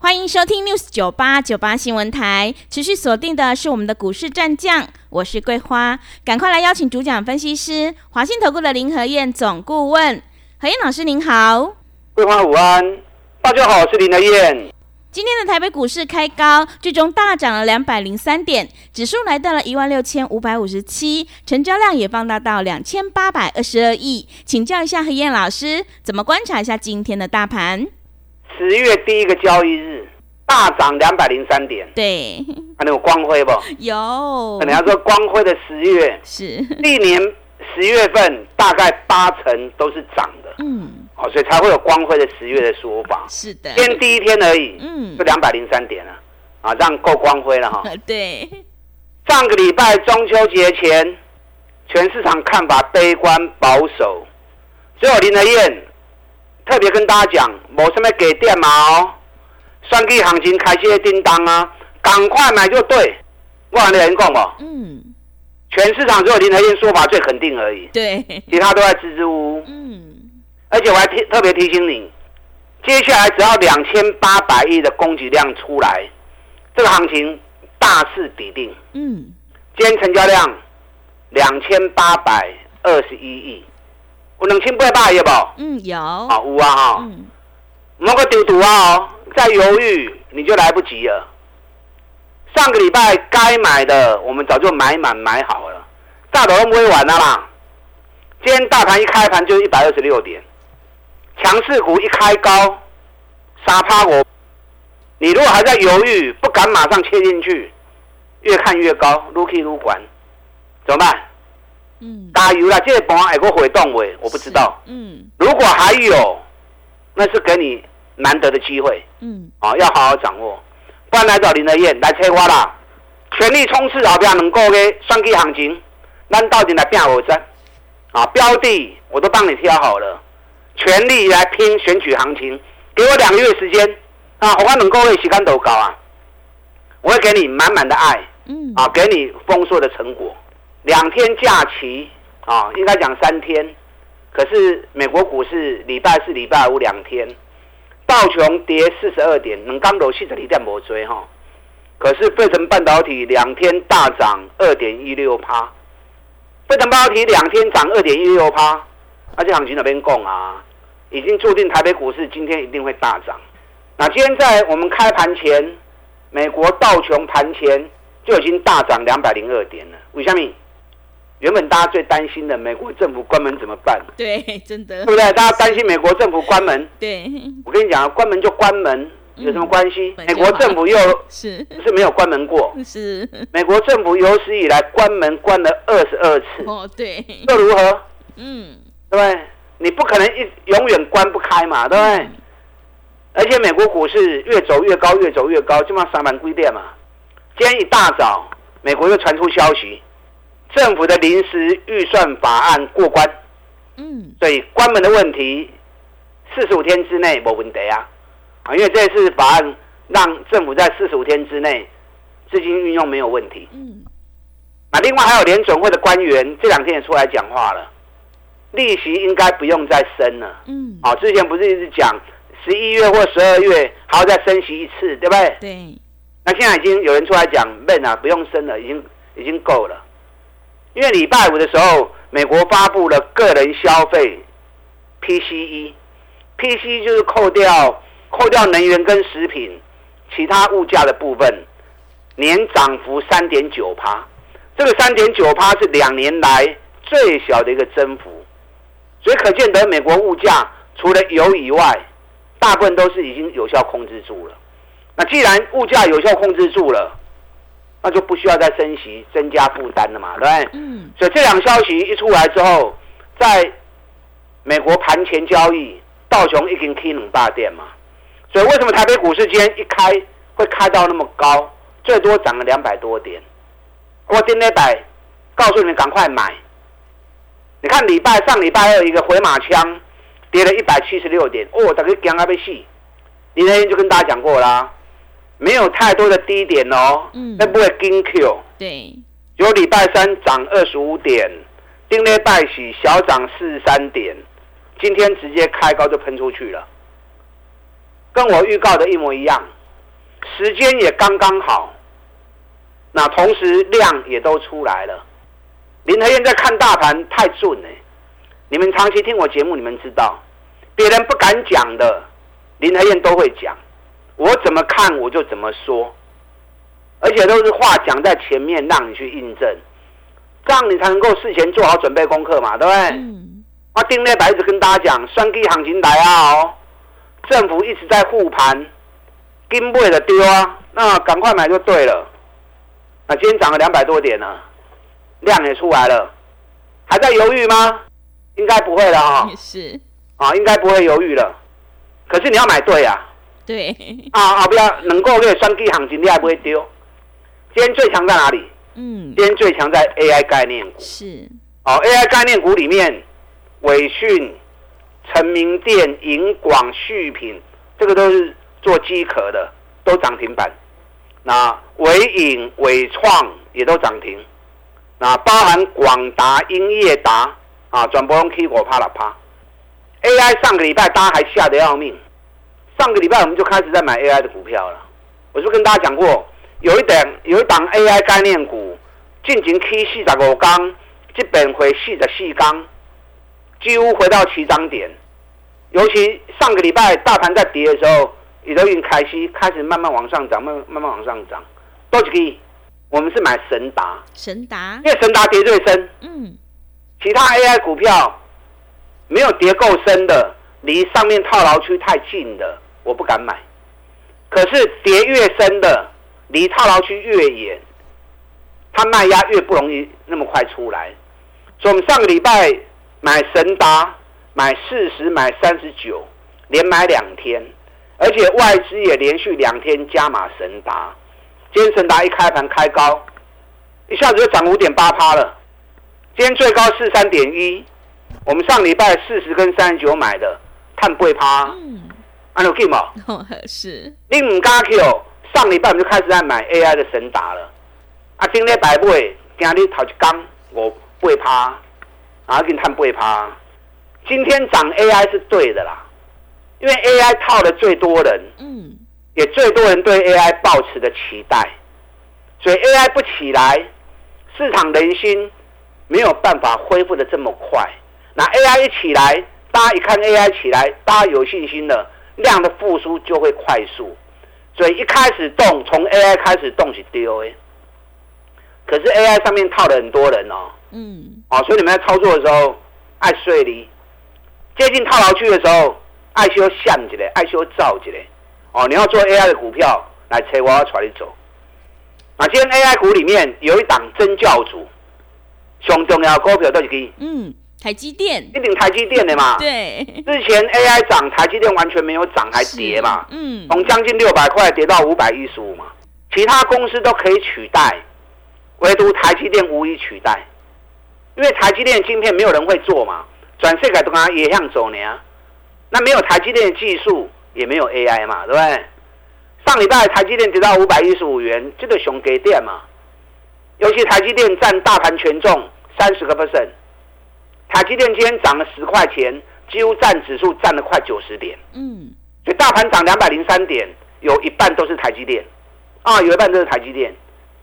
欢迎收听 News 九八九八新闻台，持续锁定的是我们的股市战将，我是桂花，赶快来邀请主讲分析师华信投顾的林和燕总顾问，何燕老师您好，桂花午安，大家好，我是林和燕。今天的台北股市开高，最终大涨了两百零三点，指数来到了一万六千五百五十七，成交量也放大到两千八百二十二亿。请教一下何燕老师，怎么观察一下今天的大盘？十月第一个交易日大涨两百零三点，对，看到有光辉不？有。你要说光辉的十月是。历年十月份大概八成都是涨的，嗯，哦，所以才会有光辉的十月的说法。是的，今天第一天而已，嗯。就两百零三点了，啊，这样够光辉了哈。对，上个礼拜中秋节前，全市场看法悲观保守，只有林德燕特别跟大家讲，没什么给电嘛哦，算计行情开始叮当啊，赶快买就对。我跟你人讲哦，嗯，全市场只有林德燕说法最肯定而已，对，其他都在支支吾吾。嗯，而且我还提特别提醒你，接下来只要两千八百亿的供给量出来，这个行情大势底定。嗯，今天成交量两千八百二十一亿，有两千八百亿不？嗯，有，啊，有啊哈，嗯，莫个丢赌啊哦，再犹豫你就来不及了。上个礼拜该买的我们早就买满买好了，大头都不会玩了啦。今天大盘一开盘就一百二十六点，强势股一开高，杀趴我。你如果还在犹豫，不敢马上切进去，越看越高，撸 K 撸管，怎么办？嗯，加油啦！这个盘还个回动位，我不知道。嗯，如果还有，那是给你难得的机会嗯，啊，要好好掌握。不然来找林德燕来催我啦，全力冲刺后边能够嘅双击行情，咱到底来拼我战啊！标的我都帮你挑好了，全力来拼选举行情，给我两个月时间啊！我看能够为时间都高啊，我会给你满满的爱嗯，啊，给你丰硕的成果。两天假期啊，应该讲三天，可是美国股市礼拜四、礼拜五两天，道琼跌四十二点，能刚楼四十二点没追哈。可是费城半导体两天大涨二点一六趴，费城半导体两天涨二点一六趴，而且行情那边供啊，已经注定台北股市今天一定会大涨。那今天在我们开盘前，美国道琼盘前就已经大涨两百零二点了。为什么？原本大家最担心的美国政府关门怎么办，对，真的。对，不对？大家担心美国政府关门，对，我跟你讲，关门就关门，有什么关系？嗯美国政府又 是。是没有关门过，是，美国政府有史以来关门关了二十二次，哦，对，又如何？嗯，对不对？你不可能一永远关不开嘛，对不对？而且美国股市越走越高，越走越高，就嘛三万规点嘛。今天一大早，美国又传出消息，政府的临时预算法案过关，嗯，所以关门的问题，四十五天之内没问题啊。啊，因为这次法案让政府在四十五天之内资金运用没有问题。嗯，那另外还有联准会的官员这两天也出来讲话了，利息应该不用再升了。嗯，啊，之前不是一直讲十一月或十二月还要再升息一次，对不对？对，那现在已经有人出来讲，man 啊，不用升了，已经已经够了。因为礼拜五的时候，美国发布了个人消费 PCE，PC 就是扣掉扣掉能源跟食品其他物价的部分，年涨幅三点九趴，这个三点九趴是两年来最小的一个增幅，所以可见得美国物价除了油以外，大部分都是已经有效控制住了。那既然物价有效控制住了，那就不需要再升息增加负担了嘛，对不对？嗯，所以这两个消息一出来之后，在美国盘前交易，道琼已经 K 冷大点嘛，所以为什么台北股市今天一开会开到那么高，最多涨了两百多点？我今天摆告诉你们赶快买。你看礼拜上礼拜二一个回马枪，跌了一百七十六点，哦，大家惊啊被死。林那天就跟大家讲过啦，没有太多的低点哦，嗯。那不会跟 Q。对，有礼拜三涨二十五点，丁列拜喜小涨四十三点，今天直接开高就喷出去了，跟我预告的一模一样，时间也刚刚好，那同时量也都出来了。林和燕在看大盘太准了，你们长期听我节目，你们知道，别人不敢讲的，林和燕都会讲，我怎么看我就怎么说。而且都是话讲在前面，让你去印证，这样你才能够事前做好准备功课嘛，对不对？嗯，啊，丁内白一直跟大家讲，双基行情来啊哦，政府一直在护盘，金不的丢啊，那赶快买就对了。那今天涨了两百多点呢，量也出来了，还在犹豫吗？应该不会了哈、也是，啊，应该不会犹豫了。可是你要买对啊，对，啊啊，不要能够给双基行情，你还不会丢。今天最强在哪里？嗯，今天最强在 AI 概念股。是，哦，AI 概念股里面，伟讯、成名电、银广、续品，这个都是做机壳的，都涨停板。那伟影、伟创也都涨停。那包含广达、英业达啊，转播用 K 我啪啦啪。AI 上个礼拜大家还吓得要命，上个礼拜我们就开始在买 AI 的股票了。我是不是跟大家讲过，有一档有一档 AI 概念股，进行 K 四十五缸，基本回四十四缸，几乎回到起涨点。尤其上个礼拜大盘在跌的时候，也都已经开始开始慢慢往上涨，慢慢慢往上涨。都是可以，我们是买神达，神达因，为神达跌最深，嗯，其他 AI 股票没有跌够深的，离上面套牢区太近的，我不敢买。可是跌越深的，离套牢区越远，它卖压越不容易那么快出来。所以我们上个礼拜买神达，买四十，买三十九，连买两天，而且外资也连续两天加码神达。今天神达一开盘开高，一下子就涨五点八趴了。今天最高四三点一，我们上礼拜四十跟三十九买的，看不会趴，嗯，按照 game 哦，哦，是，你唔敢 Q，上礼拜我们就开始在买 AI 的神达了，啊，今天白买，今日头一缸我不会趴，啊，给你碳不会趴，今天涨 AI 是对的啦，因为 AI 套的最多人，嗯，也最多人对 AI 抱持的期待，所以 AI 不起来，市场人心没有办法恢复的这么快。那 AI 一起来，大家一看 AI 起来，大家有信心了，量的复苏就会快速。所以一开始动，从 AI 开始动是 DOA，可是 AI 上面套了很多人哦，嗯，哦，所以你们在操作的时候爱睡离，接近套牢区的时候爱修想起来，爱修造起来。哦，你要做 AI 的股票，来车我要带你走。啊，今天 AI 股里面有一档真教主，上重要的股票都是去嗯，台积电一，定台积电的嘛。对，之前 AI 涨，台积电完全没有涨，还跌嘛是，嗯，从将近六百块跌到五百一十五嘛。其他公司都可以取代，唯独台积电无以取代，因为台积电的晶片没有人会做嘛，转世改都跟它也向走呢。那没有台积电的技术，也没有 AI 嘛，对不对？上礼拜台积电跌到五百一十五元，这个熊给电嘛。尤其台积电占大盘权重三十个 percent，台积电今天涨了十块钱，几乎占指数占了快九十点。嗯，所以大盘涨两百零三点，有一半都是台积电，啊，有一半都是台积电，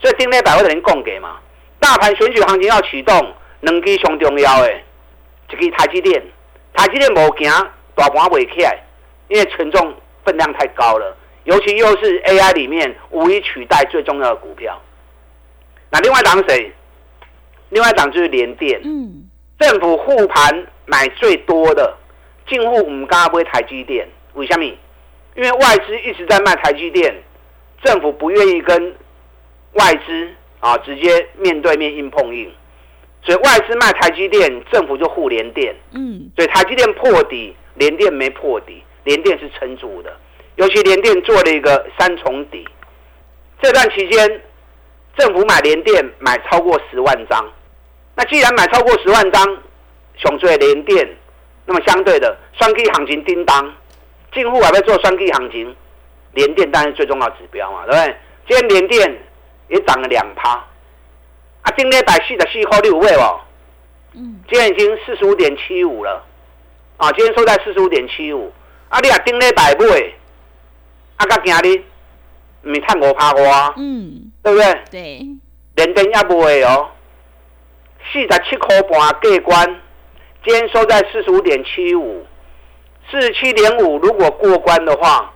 所以今天百货的人供给嘛，大盘选举行情要启动，两支上重要的，一支台积电，台积电无行，大盘袂起来，因为权重分量太高了，尤其又是 AI 里面无以取代最重要的股票。那另外一档是谁？另外一档就是联电，嗯，政府护盘买最多的，进户唔敢买台积电，为什么？因为外资一直在卖台积电，政府不愿意跟外资啊直接面对面硬碰硬，所以外资卖台积电，政府就护联电，嗯，所以台积电破底，联电没破底，联电是撑住的，尤其联电做了一个三重底，这段期间政府买联电买超过十万张，那既然买超过十万张，熊最连电，那么相对的双 K 行情叮当，进户还在做双 K 行情，连电当然最重要指标嘛，对不对？今天连电也涨了两趴，啊，今天百四十四块六位哦，嗯，今天已经四十五点七五了，啊，今天收在四十五点七五，啊，你啊顶礼拜买，啊，到今日咪趁五趴花，嗯，对不对？对，连电也买哦。四十七块半过关，今天收在四十五点七五，四十七点五。如果过关的话，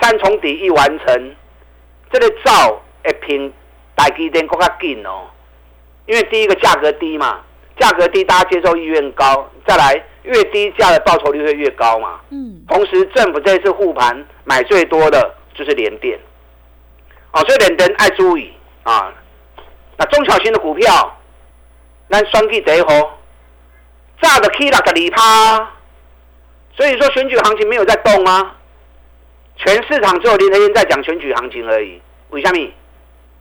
三重底一完成，这个造会平大基点更加紧哦。因为第一个价格低嘛，价格低大家接受意愿高，再来越低价的报酬率会越高嘛。嗯。同时政府这次护盘买最多的就是联电，哦，所以联电爱注意啊。那中小型的股票。那双 K 第一号炸的 K 六十二趴，所以说选举行情没有在动吗？全市场只有林德燕在讲选举行情而已。为什么？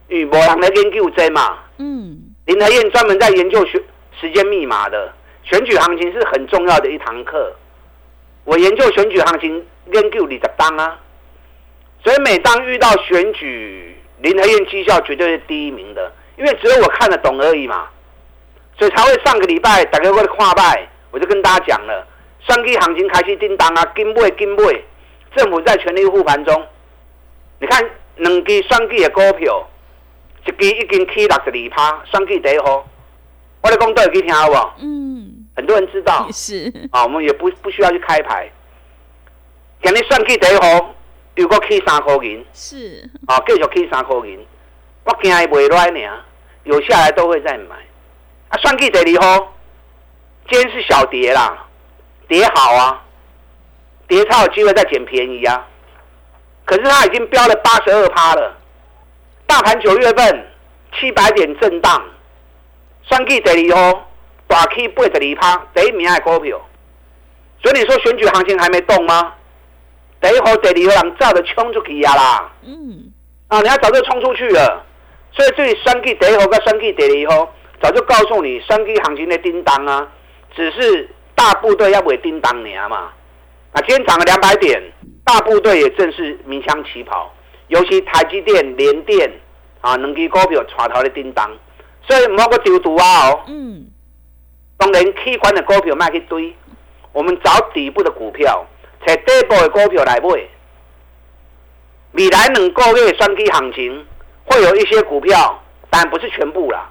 因为无人来研究这嘛。嗯。林德燕专门在研究选时间密码的，选举行情是很重要的一堂课。我研究选举行情研究二十当啊，所以每当遇到选举，林德燕绩效绝对是第一名的，因为只有我看得懂而已嘛。所以才会上个礼拜大家为了跨拜，我就跟大家讲了，双 K 行情开始叮当啊，金买金买，政府在全力护盘中。你看两支双 K 的股票，一支已经起六十二趴，双 K 第一号，我来讲都有去听好不？嗯，很多人知道。是。啊，我们也不不需要去开牌。今日双 K 第一号，又果起三块银。是。啊，继续起三块银，我惊伊袂来呢，有下来都会再买。啊，算计得离吼，今天是小跌啦，跌好啊，跌才有机会再捡便宜啊。可是它已经飙了八十二趴了，大盘九月份七百点震荡，算计得离吼，大 K 八十二趴，第一名的股票。所以你说选举行情还没动吗？第一号、第二号人早就冲出去呀啦。嗯。啊，人家早就冲出去了。所以对算计第一号跟算计第二号。早就告诉你，三 K 行情的叮当啊，只是大部队要为叮当年嘛。啊，今天涨了两百点，大部队也正式鸣枪起跑。尤其台积电、联电啊，两支股票带头的叮当，所以莫个丢毒啊哦。嗯。当然器官的股票卖去堆，我们找底部的股票，找底部的股票来买。未来两个月双 K 行情会有一些股票，但不是全部啦。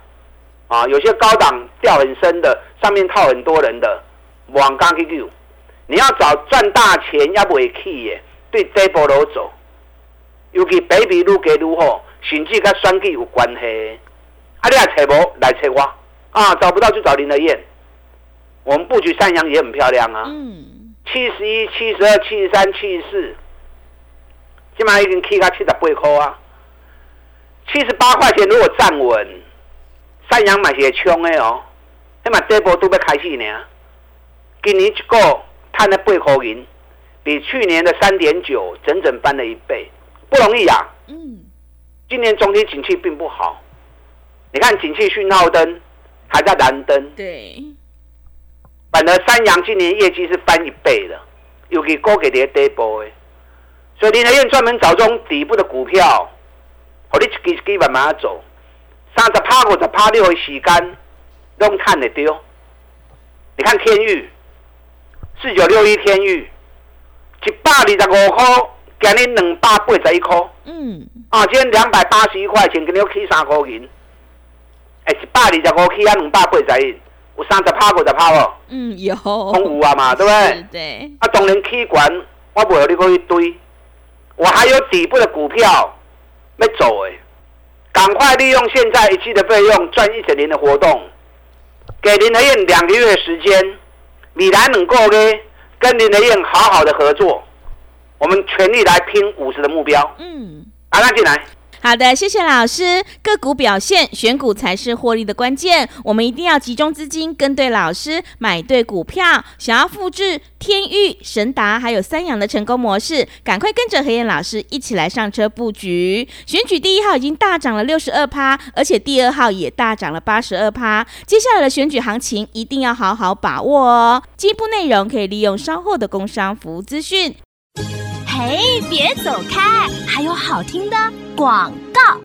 啊，有些高档掉很深的，上面套很多人的，往刚 Q，你要找赚大钱要不会去耶，对这波路走，尤其北比路给如何，甚至跟选举有关系。啊，你来找无来找我，啊，找不到就找林德燕。我们布局三阳也很漂亮啊，嗯，七十一、七十二、七十三、七十四，起码已经 K 到七十八块啊，七十八块钱如果站稳。三阳买些冲的哦，起码这波都要开始呢。今年一个赚了八块银，比去年的三点九整整翻了一倍，不容易啊。嗯。今年总体景气并不好，你看景气讯号灯还在蓝灯。对。反而三洋今年业绩是翻一倍的，尤其高给的跌波的。所以林德燕专门找这种底部的股票，和你一支支慢慢走。三十趴五十趴六的时间，拢看得丢。你看天域，四九六一天域，一百二十五块，今日两百八十一块。嗯。啊，今天两百八十一块钱，今日起三块银。哎，一百二十五起啊，两百八十一，有三十趴五十趴哦。嗯，有。空有啊嘛，对不对？对。啊，当然起管，我不有你可以堆，我还有底部的股票要走诶。赶快利用现在一期的费用赚一整年的活动，给林德燕两个月的时间，米兰能够呢跟林德燕好好的合作，我们全力来拼五十的目标。嗯，拿进来。好的，谢谢老师。个股表现，选股才是获利的关键。我们一定要集中资金，跟对老师，买对股票。想要复制天域、神达还有三阳的成功模式，赶快跟着何燕老师一起来上车布局。选举第一号已经大涨了六十二趴，而且第二号也大涨了八十二趴。接下来的选举行情一定要好好把握哦。进一步内容可以利用稍后的工商服务资讯。嘿，别走开，还有好听的广告。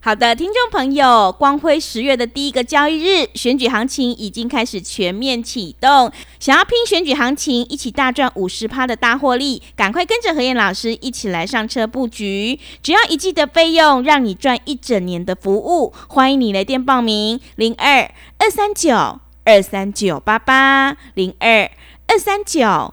好的，听众朋友，光辉十月的第一个交易日，选举行情已经开始全面启动。想要拼选举行情，一起大赚五十趴的大获利，赶快跟着何燕老师一起来上车布局。只要一季的费用，让你赚一整年的服务。欢迎你来电报名：零二二三九二三九八八零二二三九